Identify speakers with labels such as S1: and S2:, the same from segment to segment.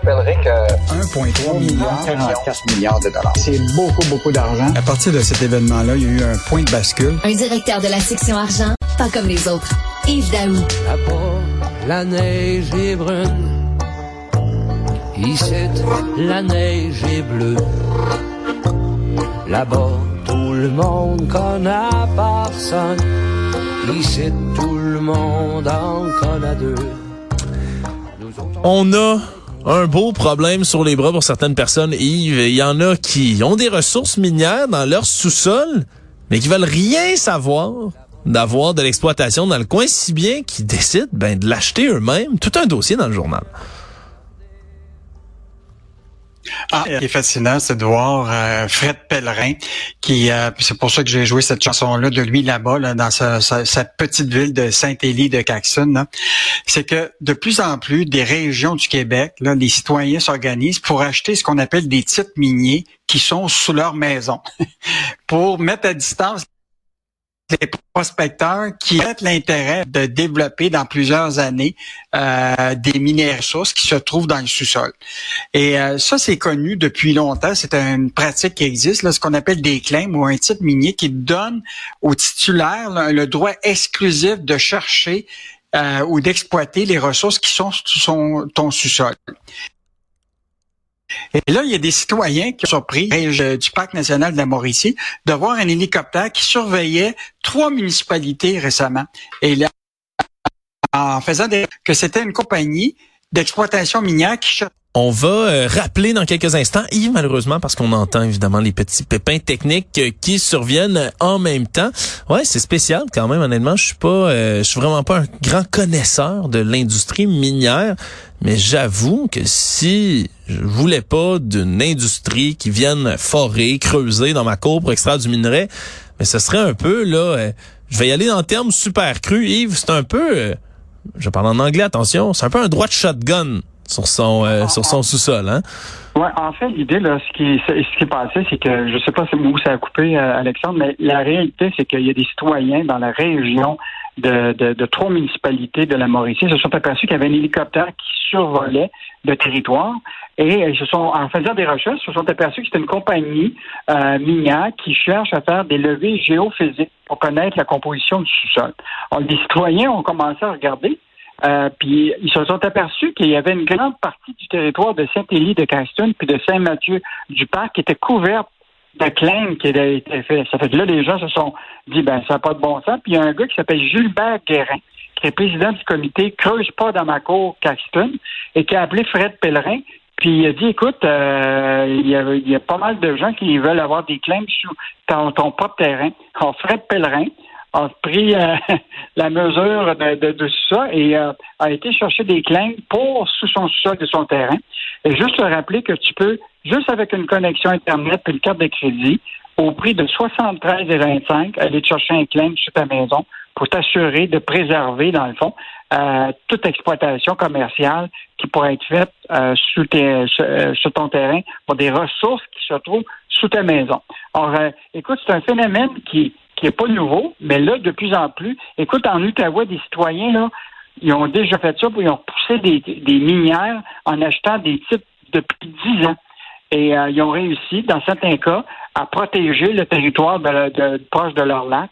S1: rappellerai que
S2: 1,3 milliard,
S3: 44 milliards de dollars.
S2: c'est beaucoup, beaucoup d'argent. À partir de cet événement-là, il y a eu un point de bascule.
S4: Un directeur de la section argent, pas comme les autres. Yves Daou.
S5: Là-bas, la neige est brune. Ici, la neige est bleue. Là-bas, tout le monde connaît personne. Ici, tout le monde en connaît deux.
S6: On a un beau problème sur les bras pour certaines personnes, Yves. Il y en a qui ont des ressources minières dans leur sous-sol, mais qui veulent rien savoir d'avoir de l'exploitation dans le coin, si bien qu'ils décident ben, de l'acheter eux-mêmes. Tout un dossier dans le journal.
S7: Ah, ce qui est fascinant, c'est de voir euh, Fred Pellerin, qui euh, c'est pour ça que j'ai joué cette chanson-là de lui là-bas, là, dans sa, sa- sa petite ville de Saint-Élie de Caxton. là. C'est que de plus en plus des régions du Québec, là, les citoyens s'organisent pour acheter ce qu'on appelle des titres miniers qui sont sous leur maison, pour mettre à distance les prospecteurs qui mettent l'intérêt de développer dans plusieurs années euh, des mines ressources qui se trouvent dans le sous-sol. Et euh, ça, c'est connu depuis longtemps. C'est une pratique qui existe, là, ce qu'on appelle des claims ou un titre minier qui donne au titulaire le droit exclusif de chercher euh, ou d'exploiter les ressources qui sont son, ton sous-sol. Et là, il y a des citoyens qui sont surpris du parc national de la Mauricie de voir un hélicoptère qui surveillait trois municipalités récemment. Et là, en faisant des, que c'était une compagnie d'exploitation minière qui cherchait
S6: On va euh, rappeler dans quelques instants, Yves, malheureusement, parce qu'on entend évidemment les petits pépins techniques euh, qui surviennent en même temps. Ouais, c'est spécial quand même, honnêtement. Je suis pas, euh, je suis vraiment pas un grand connaisseur de l'industrie minière, mais j'avoue que si je voulais pas d'une industrie qui vienne forer, creuser dans ma cour pour extraire du minerai, mais ce serait un peu là. je vais y aller en termes super crus, Yves. C'est un peu, je parle en anglais, attention, c'est un peu un droit de shotgun sur son euh, sur son sous-sol, hein?
S8: Ouais, en fait, l'idée, là, ce qui, ce qui est passé, c'est que, je sais pas où ça a coupé, euh, Alexandre, mais la réalité, c'est qu'il y a des citoyens dans la région de, de, de trois municipalités de la Mauricie se sont aperçus qu'il y avait un hélicoptère qui survolait le territoire et ils se sont, en faisant des recherches, se sont aperçus que c'était une compagnie euh, minière qui cherche à faire des levées géophysiques pour connaître la composition du sous-sol. Alors, les citoyens ont commencé à regarder euh, puis ils se sont aperçus qu'il y avait une grande partie du territoire de Saint-Élie de Caston puis de Saint-Mathieu du Parc qui était couverte de claims qui avaient été faits. Ça fait que là, les gens se sont dit, ben, ça n'a pas de bon sens. Puis il y a un gars qui s'appelle Gilbert Guérin, qui est président du comité Creuse pas dans ma cour Caxton, et qui a appelé Fred Pellerin. Puis il a dit, écoute, euh, il, y a, il y a pas mal de gens qui veulent avoir des claims sur ton, ton propre terrain. Alors, Fred Pellerin a pris euh, la mesure de, de, de ça et euh, a été chercher des claims pour sous son sol de son terrain. Et juste te rappeler que tu peux, juste avec une connexion Internet et une carte de crédit, au prix de 73,25, aller chercher un claim sur ta maison pour t'assurer de préserver, dans le fond, euh, toute exploitation commerciale qui pourrait être faite euh, sous, tes, euh, sur ton terrain pour des ressources qui se trouvent sous ta maison. Alors, euh, écoute, c'est un phénomène qui qui est pas nouveau, mais là, de plus en plus, écoute, en Outaouais, des citoyens, là, ils ont déjà fait ça, ils ont poussé des, minières en achetant des titres depuis dix ans. Et euh, ils ont réussi, dans certains cas, à protéger le territoire proche de leur lac.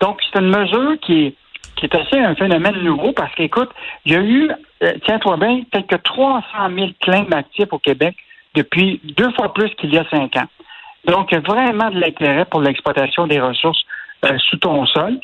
S8: Donc, c'est une mesure qui est, assez un phénomène nouveau parce qu'écoute, il y a eu, euh, tiens-toi bien, quelques 300 000 claims actifs au Québec depuis deux fois plus qu'il y a cinq ans. Donc, il y a vraiment de l'intérêt pour l'exploitation des ressources sous ton sol.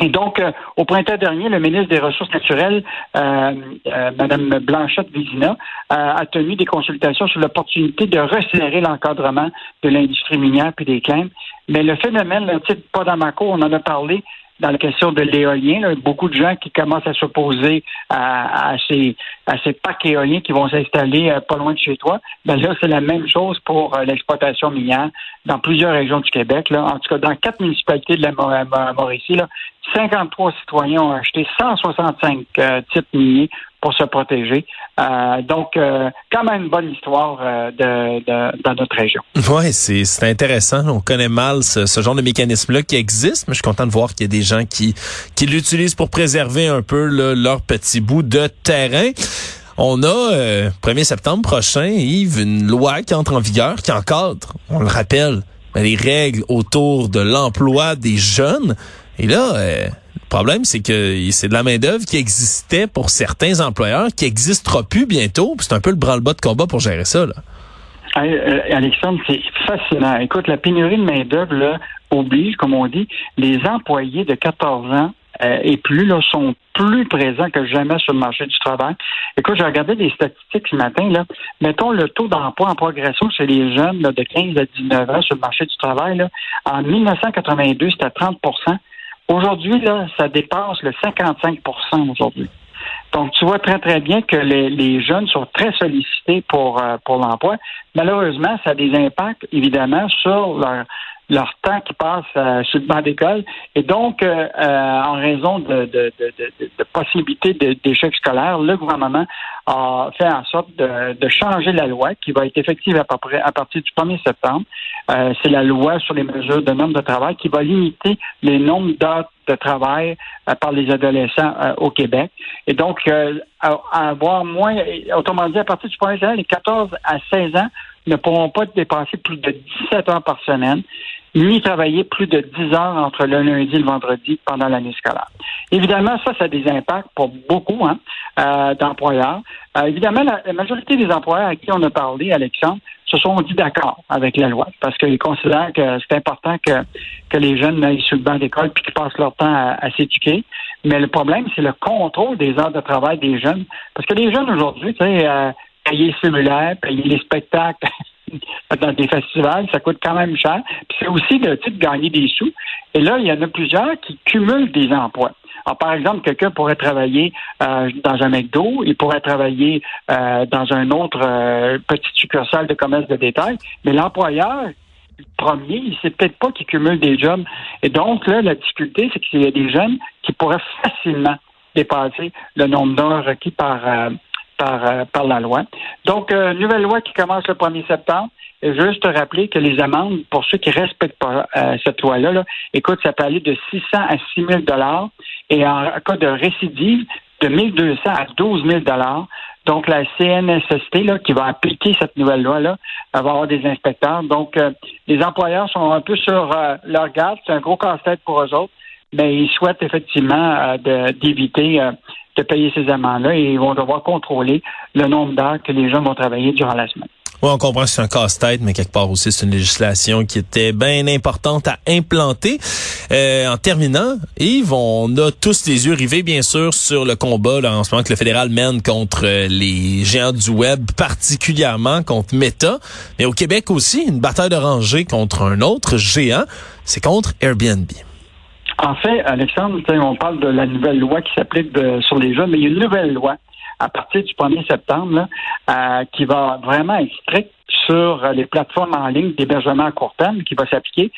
S8: Et donc, euh, au printemps dernier, le ministre des Ressources naturelles, euh, euh, Mme Blanchette Vézina, euh, a tenu des consultations sur l'opportunité de resserrer l'encadrement de l'industrie minière puis des claims. Mais le phénomène, tu sais, pas dans ma cour, on en a parlé dans la question de l'éolien, beaucoup de gens qui commencent à s'opposer à, à ces, à ces parcs éoliens qui vont s'installer euh, pas loin de chez toi. Ben là, c'est la même chose pour euh, l'exploitation minière dans plusieurs régions du Québec. Là. En tout cas, dans quatre municipalités de la Mau- Mauricie, là, 53 citoyens ont acheté 165 euh, titres miniers pour se protéger. Euh, donc, euh, quand même une bonne histoire euh, de, dans notre région.
S6: Ouais, c'est intéressant. On connaît mal ce, ce genre de mécanisme-là qui existe, mais je suis content de voir qu'il y a des gens qui qui l'utilisent pour préserver un peu là, leur petit bout de terrain. On a, 1er septembre prochain, Yves, une loi qui entre en vigueur, qui encadre, on le rappelle, les règles autour de l'emploi des jeunes. Et là, le problème, c'est que c'est de la main-d'œuvre qui existait pour certains employeurs, qui n'existera plus bientôt. C'est un peu le branle-bas de combat pour gérer ça. Là.
S8: Euh, Alexandre, c'est fascinant. Écoute, la pénurie de main-d'œuvre oblige, comme on dit, les employés de 14 ans euh, et plus sont plus présents que jamais sur le marché du travail. Écoute, j'ai regardé des statistiques ce matin. Là. Mettons le taux d'emploi en progression chez les jeunes de 15 à 19 ans sur le marché du travail. Là. En 1982, c'était 30 Aujourd'hui, là, ça dépasse le 55% aujourd'hui. Donc, tu vois très, très bien que les, les jeunes sont très sollicités pour, euh, pour l'emploi. Malheureusement, ça a des impacts, évidemment, sur leur, leur temps qui passe euh, sur le banc d'école. Et donc, euh, euh, en raison de, de, de, de, possibilités d'échec scolaire, le gouvernement a fait en sorte de, changer la loi qui va être effective à, peu près à partir du 1er septembre. C'est la loi sur les mesures de nombre de travail qui va limiter les nombres d'heures de travail par les adolescents au Québec. Et donc, avoir moins, autrement dit, à partir du 1er septembre, les 14 à 16 ans ne pourront pas dépasser plus de 17 heures par semaine ni travailler plus de 10 heures entre le lundi et le vendredi pendant l'année scolaire. Évidemment, ça, ça a des impacts pour beaucoup hein, euh, d'employeurs. Euh, évidemment, la, majorité des employeurs à qui on a parlé, Alexandre, se sont dit d'accord avec la loi parce qu'ils considèrent que c'est important que, que les jeunes aillent sur le banc d'école puis qu'ils passent leur temps à, s'éduquer. Mais le problème, c'est le contrôle des heures de travail des jeunes. Parce que les jeunes aujourd'hui, tu sais, euh, payer le cellulaire, payer les spectacles, dans des festivals, ça coûte quand même cher. Puis c'est aussi le type de gagner des sous. Et là, il y en a plusieurs qui cumulent des emplois. Alors, par exemple, quelqu'un pourrait travailler euh, dans un McDo, il pourrait travailler euh, dans un autre euh, petit succursale de commerce de détail, mais l'employeur premier, il sait peut-être pas qu'il cumule des jobs. Et donc, là, la difficulté, c'est qu'il y a des jeunes qui pourraient facilement dépasser le nombre d'heures requis par, par, euh, par la loi. Donc, euh, nouvelle loi qui commence le 1er septembre. Juste te rappeler que les amendes, pour ceux qui respectent pas euh, cette loi-là, là, écoute, ça peut aller de 600 à 6 000 dollars et en cas de récidive, de 1 200 à 12 000 dollars. Donc, la CNSST, là, qui va appliquer cette nouvelle loi-là, va avoir des inspecteurs. Donc, les employeurs sont un peu sur leur garde. C'est un gros casse-tête pour eux autres, mais ils souhaitent effectivement d'éviter de payer ces amendes-là et ils vont devoir contrôler le nombre d'heures que les gens vont travailler durant la semaine.
S6: Oui, on comprend que c'est un casse-tête, mais quelque part aussi, c'est une législation qui était bien importante à implanter. Euh, en terminant, Yves, on a tous les yeux rivés, bien sûr, sur le combat là, en ce moment que le fédéral mène contre euh, les géants du web, particulièrement contre Meta. Mais au Québec aussi, une bataille de rangée contre un autre géant, c'est contre Airbnb.
S8: En fait, Alexandre, on parle de la nouvelle loi qui s'applique sur les jeunes, mais il y a une nouvelle loi à partir du 1er septembre euh, qui va vraiment être stricte sur les plateformes en ligne d'hébergement à court terme qui va s'appliquer.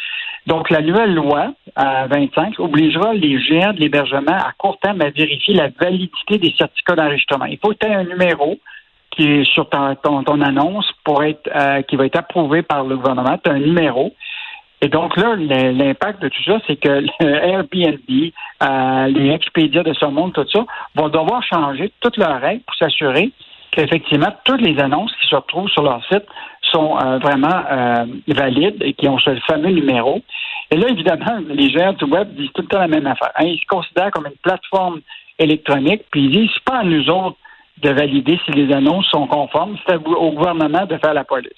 S8: Donc, la nouvelle loi à 25 obligera les géants de l'hébergement à court terme à vérifier la validité des certificats d'enregistrement. Il faut que tu un numéro qui est sur ton, ton, annonce pour être euh, qui va être approuvé par le gouvernement. Tu as un numéro. Et donc là, l'impact de tout ça, c'est que le Airbnb, euh, les Expedia de ce monde, tout ça, vont devoir changer toutes leurs règles pour s'assurer qu'effectivement, toutes les annonces qui se retrouvent sur leur site sont euh, vraiment euh, valides et qui ont ce fameux numéro. Et là, évidemment, les géants du web disent tout le temps la même affaire. Hein. Ils se considèrent comme une plateforme électronique, puis ils disent, c'est pas à nous autres de valider si les annonces sont conformes, c'est au gouvernement de faire la police.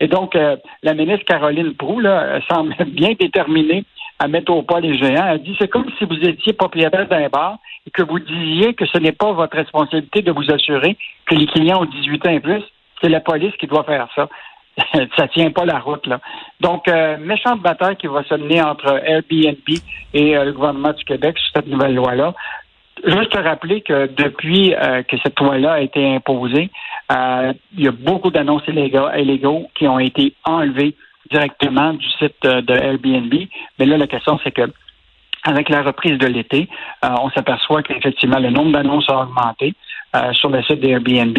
S8: Et donc, euh, la ministre Caroline Proux là, semble bien déterminée à mettre au pas les géants. Elle dit c'est comme si vous étiez propriétaire d'un bar et que vous disiez que ce n'est pas votre responsabilité de vous assurer que les clients ont 18 ans et plus. C'est la police qui doit faire ça. ça tient pas la route là. Donc euh, méchante bataille qui va se mener entre Airbnb et euh, le gouvernement du Québec sur cette nouvelle loi là. Juste te rappeler que depuis euh, que cette loi-là a été imposée, euh, il y a beaucoup d'annonces illégaux, qui ont été enlevées directement du site euh, de Airbnb. Mais là, la question, c'est que avec la reprise de l'été, on s'aperçoit qu'effectivement, le nombre d'annonces a augmenté sur le site d'Airbnb.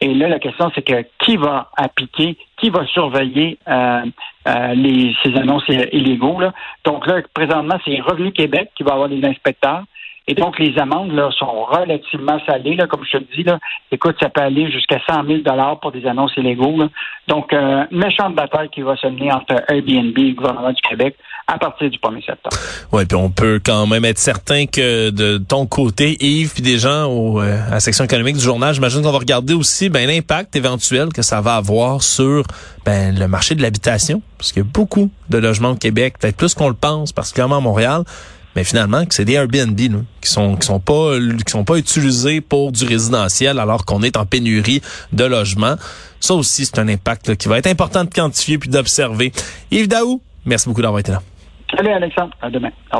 S8: Et là, la question, c'est que qui va appliquer, qui va surveiller ces annonces illégaux? Là? Donc là, présentement, c'est Revenu Québec qui va avoir des inspecteurs. Et donc, les amendes là, sont relativement salées. Là, comme je te dis, là, écoute, ça peut aller jusqu'à 100 000 pour des annonces illégaux. Là. Donc, euh, méchante bataille qui va se mener entre Airbnb et le gouvernement du Québec à partir du 1er septembre.
S6: Oui, puis on peut quand même être certain que de ton côté, Yves, puis des gens au, euh, à la section économique du journal, j'imagine qu'on va regarder aussi ben, l'impact éventuel que ça va avoir sur ben, le marché de l'habitation, parce qu'il y a beaucoup de logements au Québec, peut-être plus qu'on le pense, particulièrement à Montréal, mais finalement que c'est des Airbnb qui sont qui sont pas qui sont pas utilisés pour du résidentiel alors qu'on est en pénurie de logements. Ça aussi c'est un impact là, qui va être important de quantifier puis d'observer. Yves Daou, merci beaucoup d'avoir été là.
S8: Salut Alexandre, à demain. Au